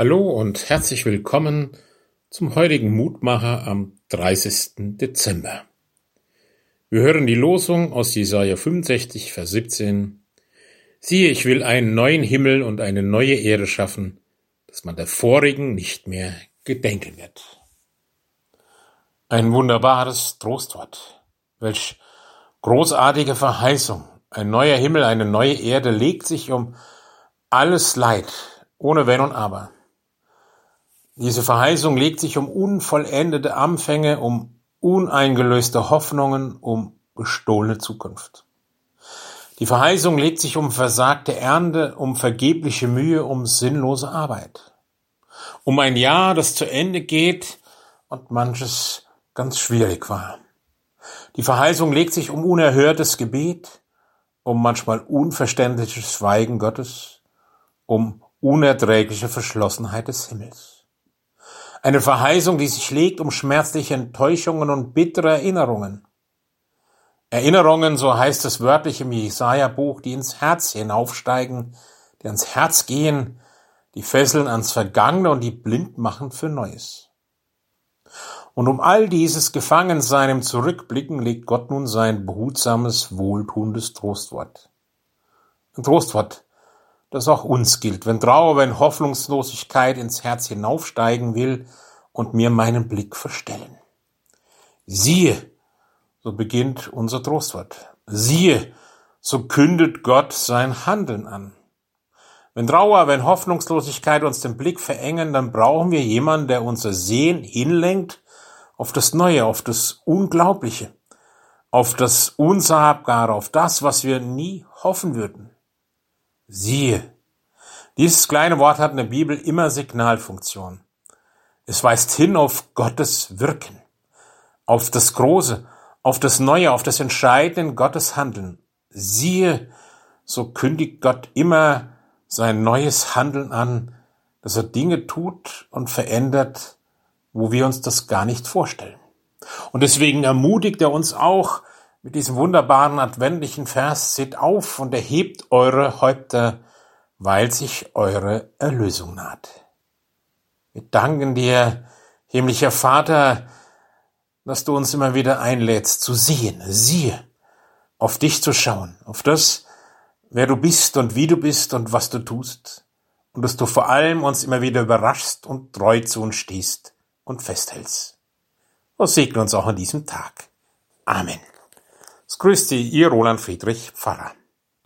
Hallo und herzlich willkommen zum heutigen Mutmacher am 30. Dezember. Wir hören die Losung aus Jesaja 65, Vers 17. Siehe, ich will einen neuen Himmel und eine neue Erde schaffen, dass man der vorigen nicht mehr gedenken wird. Ein wunderbares Trostwort. Welch großartige Verheißung. Ein neuer Himmel, eine neue Erde legt sich um alles Leid, ohne Wenn und Aber. Diese Verheißung legt sich um unvollendete Anfänge, um uneingelöste Hoffnungen, um gestohlene Zukunft. Die Verheißung legt sich um versagte Ernte, um vergebliche Mühe, um sinnlose Arbeit. Um ein Jahr, das zu Ende geht und manches ganz schwierig war. Die Verheißung legt sich um unerhörtes Gebet, um manchmal unverständliches Schweigen Gottes, um unerträgliche Verschlossenheit des Himmels. Eine Verheißung, die sich legt um schmerzliche Enttäuschungen und bittere Erinnerungen. Erinnerungen, so heißt es wörtlich im Jesaja-Buch, die ins Herz hinaufsteigen, die ans Herz gehen, die fesseln ans Vergangene und die blind machen für Neues. Und um all dieses Gefangensein im Zurückblicken legt Gott nun sein behutsames, wohltuendes Trostwort. Ein Trostwort, das auch uns gilt, wenn Trauer, wenn Hoffnungslosigkeit ins Herz hinaufsteigen will und mir meinen Blick verstellen. Siehe, so beginnt unser Trostwort. Siehe, so kündet Gott sein Handeln an. Wenn Trauer, wenn Hoffnungslosigkeit uns den Blick verengen, dann brauchen wir jemanden, der unser Sehen hinlenkt auf das Neue, auf das Unglaubliche, auf das Unsagbare, auf das, was wir nie hoffen würden. Siehe. Dieses kleine Wort hat in der Bibel immer Signalfunktion. Es weist hin auf Gottes Wirken, auf das Große, auf das Neue, auf das Entscheidende in Gottes Handeln. Siehe, so kündigt Gott immer sein neues Handeln an, dass er Dinge tut und verändert, wo wir uns das gar nicht vorstellen. Und deswegen ermutigt er uns auch, mit diesem wunderbaren adventlichen Vers, seht auf und erhebt eure Häupter, weil sich eure Erlösung naht. Wir danken dir, himmlischer Vater, dass du uns immer wieder einlädst zu sehen, siehe, auf dich zu schauen, auf das, wer du bist und wie du bist und was du tust, und dass du vor allem uns immer wieder überraschst und treu zu uns stehst und festhältst. Und segne uns auch an diesem Tag. Amen. Es grüßt Sie, Ihr Roland Friedrich Pfarrer.